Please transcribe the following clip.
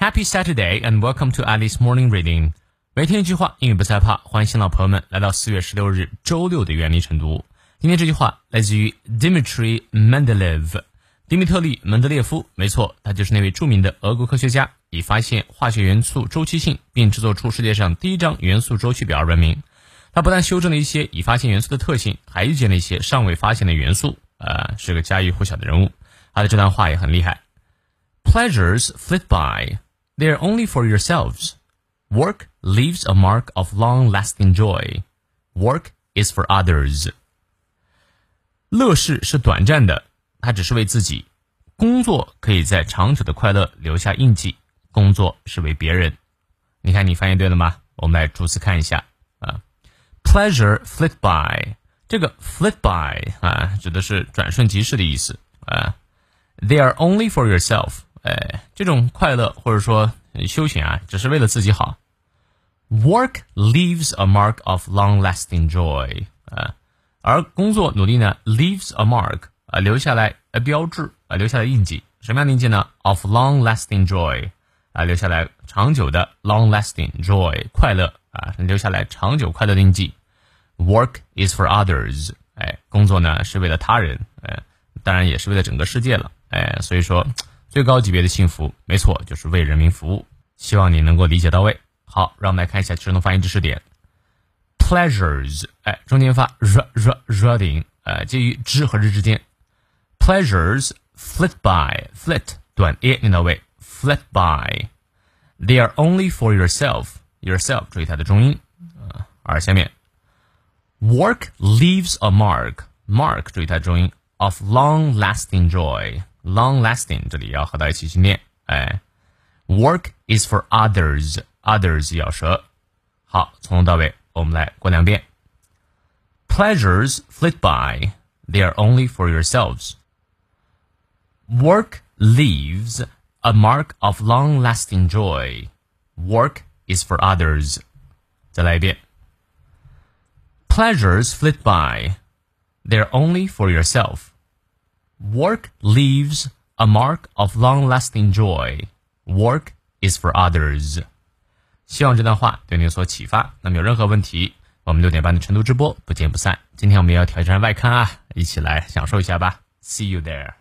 Happy Saturday and welcome to Alice Morning Reading。每天一句话，英语不害怕。欢迎新老朋友们来到四月十六日周六的原理晨读。今天这句话来自于 Dmitry Mendeleev，迪米特利·门德列夫。没错，他就是那位著名的俄国科学家，以发现化学元素周期性并制作出世界上第一张元素周期表而闻名。他不但修正了一些已发现元素的特性，还预见了一些尚未发现的元素。呃，是个家喻户晓的人物。他的这段话也很厉害。Pleasures flit by. They are only for yourselves. Work leaves a mark of long-lasting joy. Work is for others. 乐事是短暂的，它只是为自己；工作可以在长久的快乐留下印记。工作是为别人。你看，你翻译对了吗？我们来逐词看一下啊。Pleasure flit by，这个 flit by 啊，指的是转瞬即逝的意思啊。They are only for yourself。 哎，这种快乐或者说休闲啊，只是为了自己好。Work leaves a mark of long-lasting joy，啊，而工作努力呢，leaves a mark，啊，留下来呃标志啊，留下来印记。什么样的印记呢？Of long-lasting joy，啊，留下来长久的 long-lasting joy 快乐啊，留下来长久快乐的印记。Work is for others，哎，工作呢是为了他人，哎，当然也是为了整个世界了，哎，所以说。最高级别的幸福，没错，就是为人民服务。希望你能够理解到位。好，让我们来看一下智能发音知识点。Pleasures，哎，中间发 r r r 的音，呃，介于之和日之间。Pleasures flit by，flit 短 a 念到位，flit by。They are only for yourself，yourself 注意它的重音啊。而下面，work leaves a mark，mark 注意它的重音，of long-lasting joy。long lasting 这里要合到一起去念，哎，work is for others，others 咬舌。好，从头到尾我们来过两遍。Pleasures flit by, they are only for yourselves. Work leaves a mark of long-lasting joy. Work is for others. 再来一遍。Pleasures flit by, they are only for yourself. Work leaves a mark of long-lasting joy. Work is for others. 希望这段话对你有所启发。那么有任何问题，我们六点半的晨读直播不见不散。今天我们也要挑战外刊啊，一起来享受一下吧。See you there.